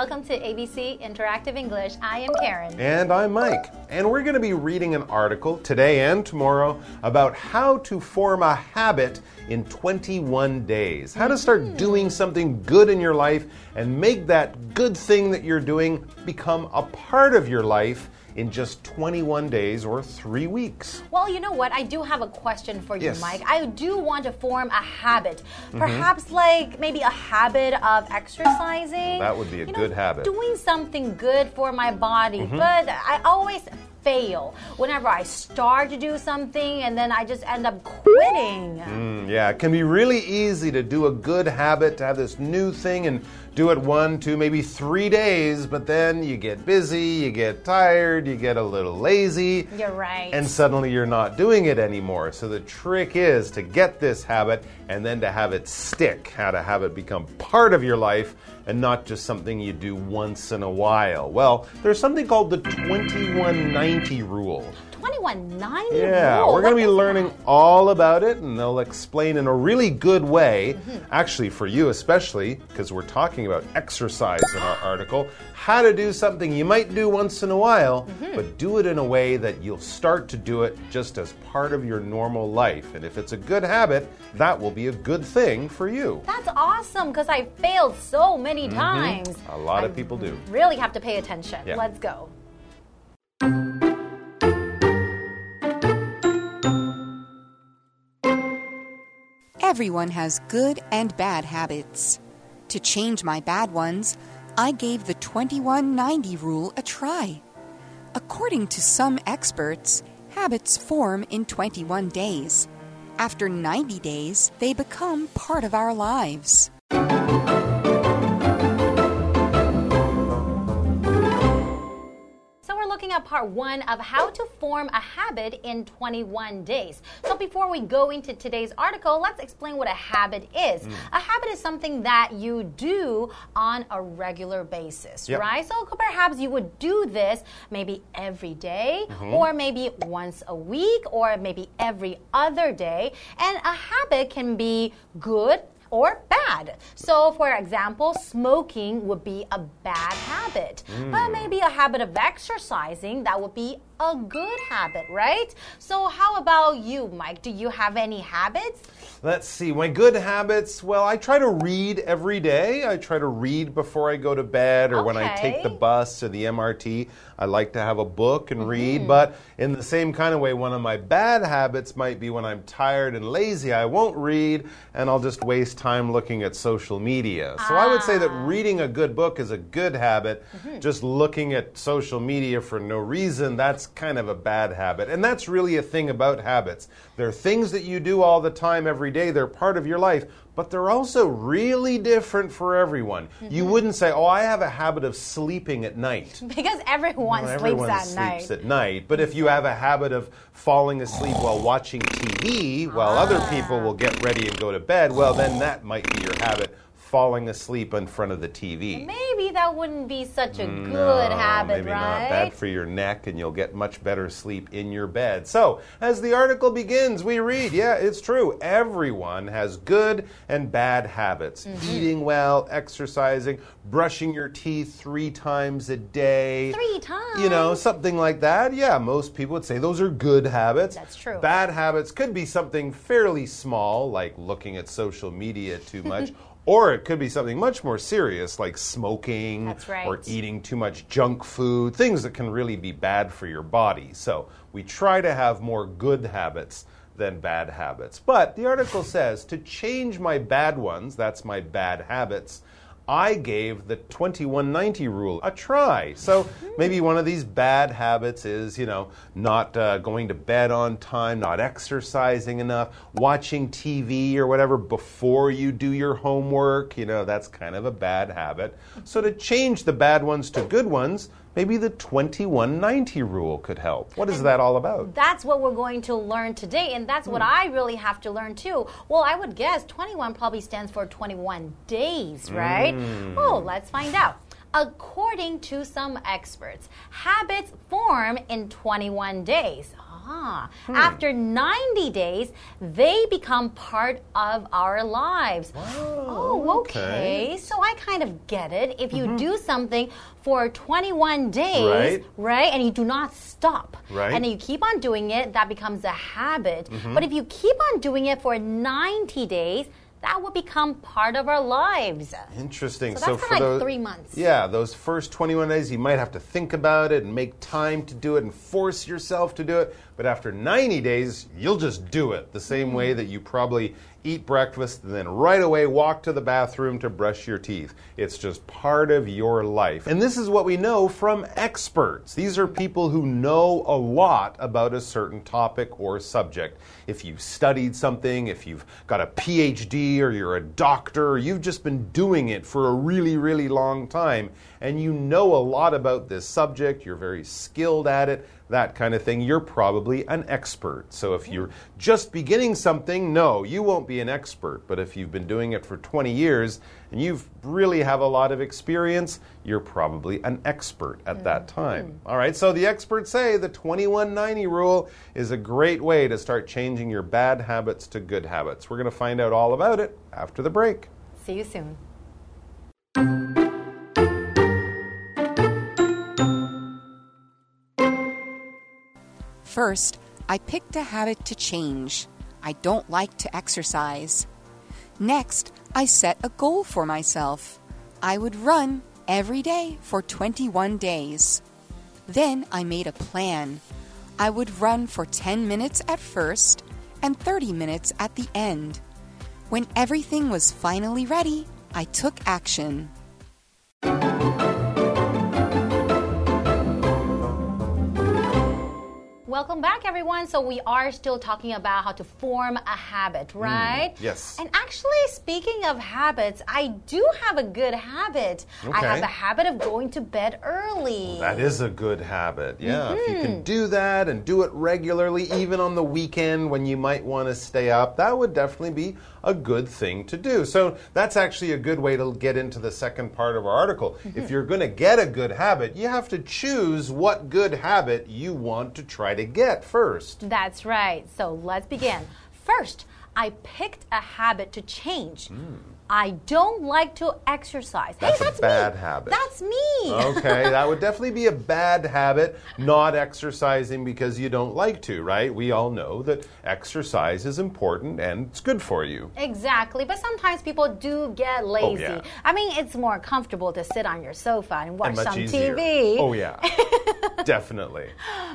Welcome to ABC Interactive English. I am Karen. And I'm Mike. And we're going to be reading an article today and tomorrow about how to form a habit in 21 days. How to start Mm-hmm. doing something good in your life and make that good thing that you're doing become a part of your life in just 21 days or three weeks. Well, you know what? I do have a question for you, Yes. Mike. I do want to form a habit. Perhaps like maybe a habit of exercising. That would be a You know, good habit. Doing something good for my body. Mm-hmm. But I always fail whenever I start to do something and then I just end up quitting. Mm, yeah, it can be really easy to do a good habit, to have this new thing and do it one, two, maybe three days, but then you get busy, you get tired, you get a little lazy. You're right. And suddenly you're not doing it anymore. So the trick is to get this habit and then to have it stick, how to have it become part of your life and not just something you do once in a while. Well, there's something called the 2190 rule. 2190 Yeah, rule. we're going to be learning that? all about it, and they'll explain in a really good way, Mm-hmm. actually, for you especially, because we're talking about exercise in our article, how to do something you might do once in a while, Mm-hmm. but do it in a way that you'll start to do it just as part of your normal life. And if it's a good habit, that will be a good thing for you. That's awesome because I failed so many times. A lot of people do. Really have to pay attention. Yeah. Let's go. Everyone has good and bad habits. To change my bad ones, I gave the 2190 rule a try. According to some experts, habits form in 21 days. After 90 days, they become part of our lives. Looking at part one of how to form a habit in 21 days. So before we go into today's article, let's explain what a habit is. Mm. A habit is something that you do on a regular basis, Yep. right? So perhaps you would do this maybe every day, mm-hmm. or maybe once a week, or maybe every other day. And a habit can be good or bad. So, for example, smoking would be a bad habit, but hmm. maybe a habit of exercising that would be a good habit, right? So, how about you, Mike? Do you have any habits? Let's see. My good habits. Well, I try to read every day. I try to read before I go to bed or when I take the bus or the MRT. I like to have a book and read. But in the same kind of way, one of my bad habits might be when I'm tired and lazy, I won't read and I'll just waste time looking at social media. So I would say that Ah. reading a good book is a good habit. Mm-hmm. Just looking at social media for no reason, that's kind of a bad habit. And that's really a thing about habits. They're things that you do all the time, every day, they're part of your life. But they're also really different for everyone. You Mm-hmm. wouldn't say, Oh, I have a habit of sleeping at night. Because everyone Well, sleeps everyone at sleeps night. at night. But if you have a habit of falling asleep while watching TV while other people will get ready and go to bed, well, then that might be your habit falling asleep in front of the TV. Maybe that wouldn't be such a No, good habit, maybe right? not bad for your neck, and you'll get much better sleep in your bed. So, as the article begins, we read, yeah, it's true. Everyone has good and bad habits. Mm-hmm. Eating well, exercising, brushing your teeth three times a day. Three times. You know, something like that. Yeah, most people would say those are good habits. That's true. Bad habits could be something fairly small, like looking at social media too much. Or it could be something much more serious, like smoking right. or eating too much junk food, things that can really be bad for your body. So we try to have more good habits than bad habits. But the article says to change my bad ones, that's my bad habits, I gave the 2190 rule a try. So maybe one of these bad habits is, you know, not uh, going to bed on time, not exercising enough, watching TV or whatever before you do your homework. You know, that's kind of a bad habit. So to change the bad ones to good ones, maybe the 2190 rule could help. What is that all about? That's what we're going to learn today, and that's Hmm. what I really have to learn too. Well, I would guess 21 probably stands for 21 days, right? Hmm. Oh, let's find out. According to some experts, habits form in 21 days. Ah, after 90 days, they become part of our lives. oh, okay. okay. So I kind of get it. If you do something for 21 days, Right. right, and you do not stop, Right. and you keep on doing it, that becomes a habit. But if you keep on doing it for 90 days, that will become part of our lives. Interesting. So that's for like those, three months. Yeah, those first 21 days, you might have to think about it and make time to do it and force yourself to do it. But after 90 days, you'll just do it the same Mm-hmm. way that you probably eat breakfast and then right away walk to the bathroom to brush your teeth. It's just part of your life. And this is what we know from experts. These are people who know a lot about a certain topic or subject. If you've studied something, if you've got a PhD or you're a doctor, or you've just been doing it for a really, really long time, and you know a lot about this subject, you're very skilled at it, that kind of thing, you're probably an expert. So if you're just beginning something, no, you won't be an expert. But if you've been doing it for 20 years and you really have a lot of experience, you're probably an expert at mm-hmm. that time. Mm. All right, so the experts say the 2190 rule is a great way to start changing your bad habits to good habits. We're going to find out all about it after the break. See you soon. First, I picked a habit to change. I don't like to exercise. Next, I set a goal for myself. I would run every day for 21 days. Then I made a plan. I would run for 10 minutes at first and 30 minutes at the end. When everything was finally ready, I took action. Welcome back, everyone. So, we are still talking about how to form a habit, right? yes. And actually, speaking of habits, I do have a good habit. Okay. I have a habit of going to bed early. That is a good habit. Yeah, Hmm. if you Mm-hmm. can do that and do it regularly, even on the weekend when you might want to stay up, that would definitely be a good thing to do. So that's actually a good way to get into the second part of our article. Mm-hmm. If you're going to get a good habit, you have to choose what good habit you want to try to get first. That's right. So, let's begin. First, I picked a habit to change. I don't like to exercise. Hmm. That's hey, a that's bad me. habit. That's me. Okay, that would definitely be a bad habit, not exercising because you don't like to, right? We all know that exercise is important and it's good for you. Exactly, but sometimes people do get lazy. yeah. I mean, it's more comfortable to sit on your sofa and watch And some easier. TV. Oh, yeah. definitely.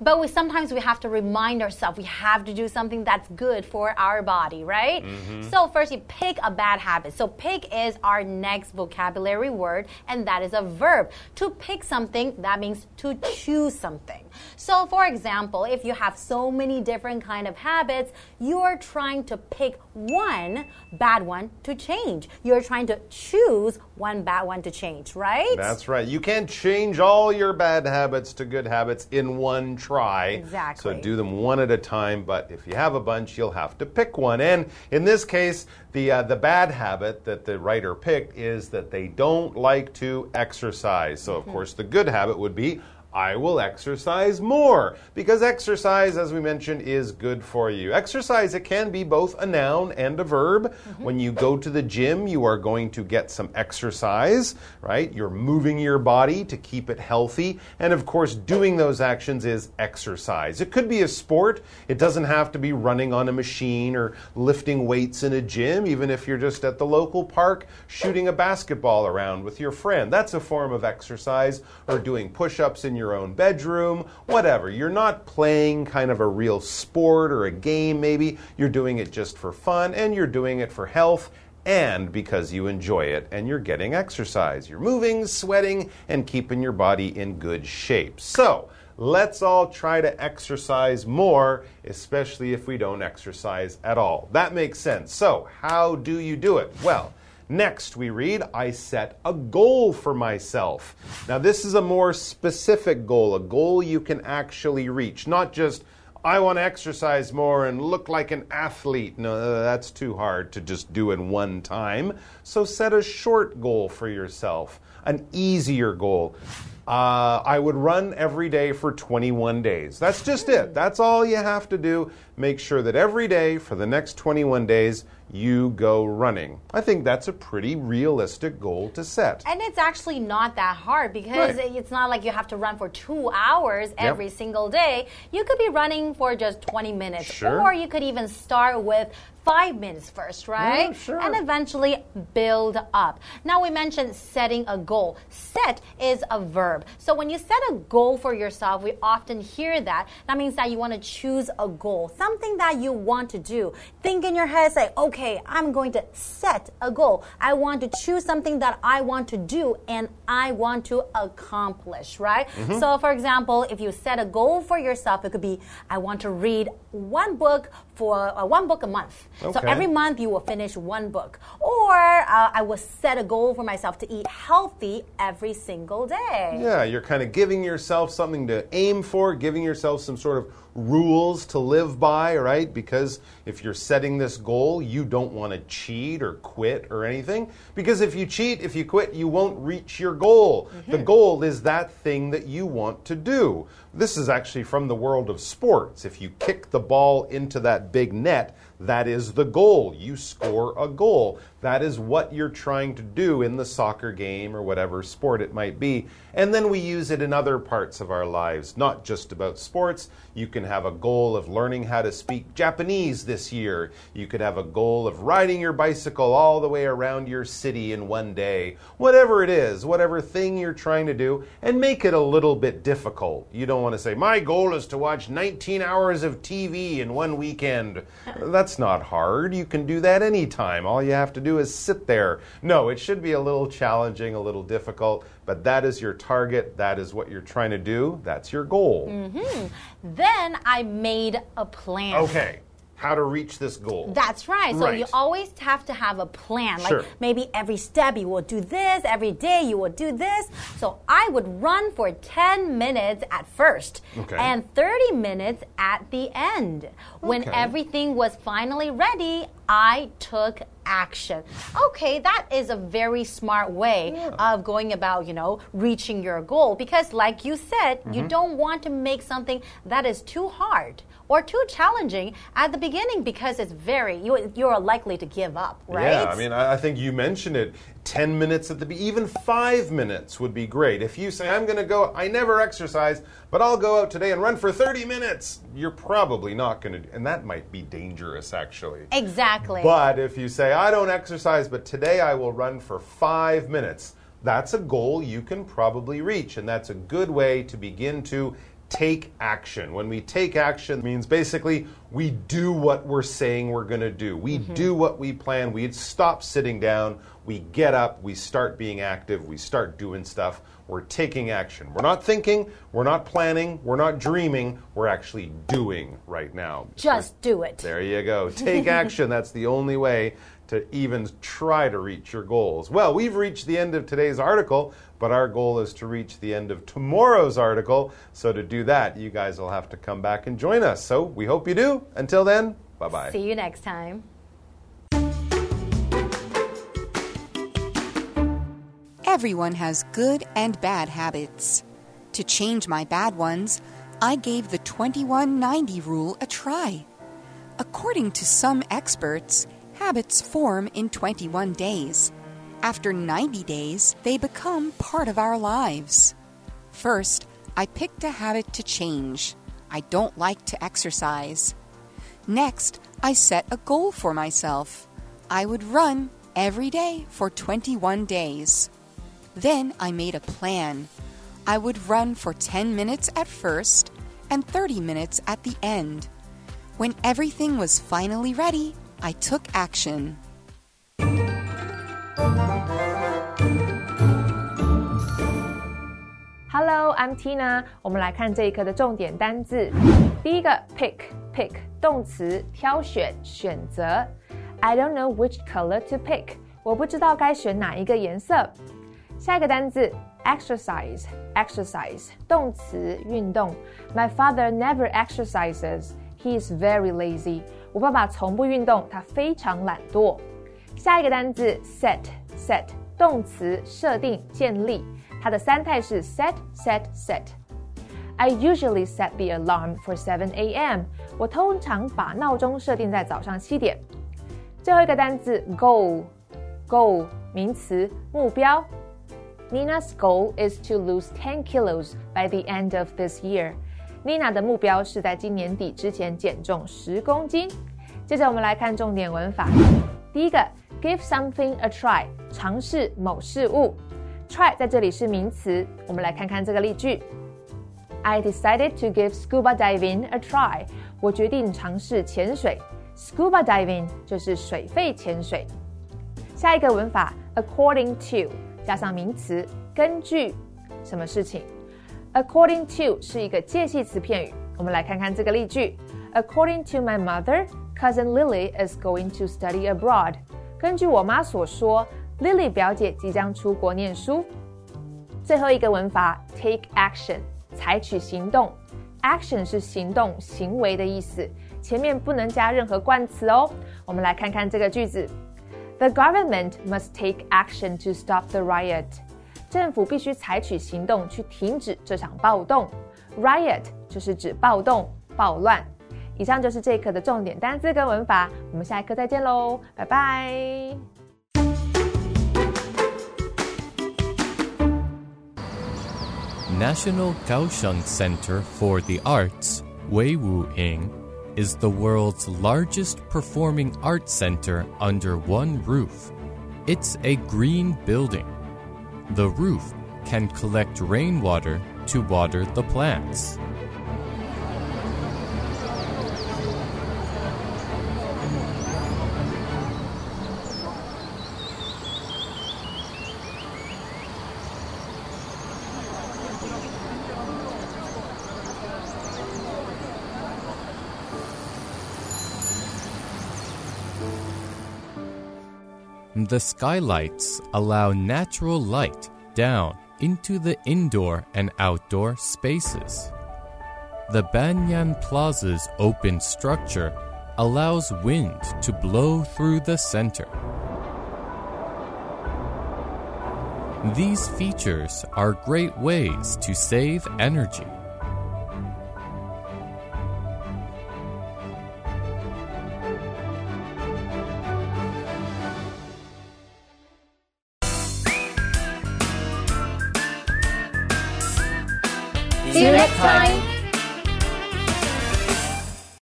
But we sometimes we have to remind ourselves we have to do something that's good for our body, right? Mm-hmm. So first, you pick a bad habit. So pick is our next vocabulary word, and that is a verb. To pick something, that means to choose something. So for example, if you have so many different kind of habits, you're trying to pick one bad one to change. You're trying to choose one bad one to change, right? That's right. You can't change all your bad habits to good habits in one try. Exactly. So do them one at a time, but if you have a bunch, you'll have to pick one. And in this case, the, uh, the bad habit that the writer picked is that they don't like to exercise. So, of Mm-hmm. course, the good habit would be I will exercise more because exercise, as we mentioned, is good for you. Exercise, it can be both a noun and a verb. Mm-hmm. When you go to the gym, you are going to get some exercise, right? You're moving your body to keep it healthy. And of course, doing those actions is exercise. It could be a sport, it doesn't have to be running on a machine or lifting weights in a gym, even if you're just at the local park shooting a basketball around with your friend. That's a form of exercise, or doing push ups in your own bedroom, whatever. You're not playing kind of a real sport or a game, maybe. You're doing it just for fun and you're doing it for health and because you enjoy it and you're getting exercise. You're moving, sweating, and keeping your body in good shape. So, let's all try to exercise more, especially if we don't exercise at all. That makes sense. So, how do you do it? Well, Next, we read, I set a goal for myself. Now, this is a more specific goal, a goal you can actually reach, not just, I want to exercise more and look like an athlete. No, that's too hard to just do in one time. So, set a short goal for yourself, an easier goal. Uh, I would run every day for 21 days. That's just it. That's all you have to do. Make sure that every day for the next 21 days you go running. I think that's a pretty realistic goal to set. And it's actually not that hard because Right. it's not like you have to run for two hours every single day. You could be running for just 20 minutes. Sure. Or you could even start with five minutes first, right? Yeah, sure. And eventually build up. Now, we mentioned setting a goal. Set is a verb. So when you set a goal for yourself, we often hear that. That means that you want to choose a goal, something that you want to do. Think in your head, say, okay, I'm going to set a goal. I want to choose something that I want to do and I want to accomplish, right? Mm-hmm. So, for example, if you set a goal for yourself, it could be, I want to read one book for uh, one book a month. So every month you will finish one book. Or uh, I will set a goal for myself to eat healthy every single day. Yeah, you're kind of giving yourself something to aim for, giving yourself some sort of rules to live by, right? Because if you're setting this goal, you don't want to cheat or quit or anything. Because if you cheat, if you quit, you won't reach your goal. The mm-hmm. goal is that thing that you want to do. This is actually from the world of sports. If you kick the ball into that big net, that is the goal. You score a goal. That is what you're trying to do in the soccer game or whatever sport it might be. And then we use it in other parts of our lives, not just about sports. You can have a goal of learning how to speak Japanese this year. You could have a goal of riding your bicycle all the way around your city in one day. Whatever it is, whatever thing you're trying to do, and make it a little bit difficult. You don't want to say, My goal is to watch 19 hours of TV in one weekend. That's not hard. You can do that anytime. All you have to do is sit there. No, it should be a little challenging, a little difficult, but that is your target. That is what you're trying to do. That's your goal. Mm-hmm. Then I made a plan. Okay, how to reach this goal. That's right. So you always have to have a plan. Sure. Like maybe every step you will do this, every day you will do this. So I would run for 10 minutes at first Okay. and 30 minutes at the end. When Okay. everything was finally ready, I took action. Okay, that is a very smart way of going about, you know, reaching your goal because like you said, Mm-hmm. you don't want to make something that is too hard or too challenging at the beginning because it's very you you're likely to give up, right? Yeah, I mean, I I think you mentioned it. 10 minutes at the be even 5 minutes would be great. If you say I'm going to go I never exercise, but I'll go out today and run for 30 minutes, you're probably not going to and that might be dangerous actually. exactly. But if you say I don't exercise, but today I will run for 5 minutes, that's a goal you can probably reach and that's a good way to begin to take action. When we take action it means basically we do what we're saying we're going to do. We mm-hmm. do what we plan. We stop sitting down. We get up, we start being active, we start doing stuff. We're taking action. We're not thinking, we're not planning, we're not dreaming, we're actually doing right now. Just do it. There you go. Take action. That's the only way to even try to reach your goals. Well, we've reached the end of today's article, but our goal is to reach the end of tomorrow's article. So to do that, you guys will have to come back and join us. So we hope you do. Until then, bye bye. See you next time. Everyone has good and bad habits. To change my bad ones, I gave the 2190 rule a try. According to some experts, habits form in 21 days. After 90 days, they become part of our lives. First, I picked a habit to change. I don't like to exercise. Next, I set a goal for myself. I would run every day for 21 days. Then I made a plan. I would run for 10 minutes at first and 30 minutes at the end. When everything was finally ready, I took action. Hello, I'm Tina。我们来看这一课的重点单字。第一个 pick pick 动词挑选选择。I don't know which color to pick。我不知道该选哪一个颜色。 下一个单字 exercise exercise 动词运动。My father never exercises. He is very lazy. 我爸爸从不运动，他非常懒惰。下一个单字 set set 动词设定建立。它的三态是 set set set。I usually set the alarm for 7 a.m. 我通常把闹钟设定在早上七点。最后一个单词 goal，goal 名词目标。Nina's goal is to lose 10 kilos by the end of this year. Nina 的目标是在今年底之前减重十公斤。接着我们来看重点文法。第一个，give something a try，尝试某事物。try 在这里是名词，我们来看看这个例句。I decided to give scuba diving a try。我决定尝试潜水。Scuba diving 就是水肺潜水。下一个文法，according to 加上名词，根据什么事情？According to 是一个介系词片语。我们来看看这个例句。According to my mother, cousin Lily is going to study abroad。根据我妈所说，Lily 表姐即将出国念书。最后一个文法，take action，采取行动。Action 是行动、行为的意思，前面不能加任何冠词哦。我们来看看这个句子 ：The government must take action to stop the riot。政府必须采取行动去停止这场暴动。Riot 就是指暴动、暴乱。以上就是这一课的重点单词跟文法，我们下一课再见喽，拜拜。National Kaohsiung Center for the Arts, Weiwuying, is the world's largest performing arts center under one roof. It's a green building. The roof can collect rainwater to water the plants. The skylights allow natural light down into the indoor and outdoor spaces. The Banyan Plaza's open structure allows wind to blow through the center. These features are great ways to save energy.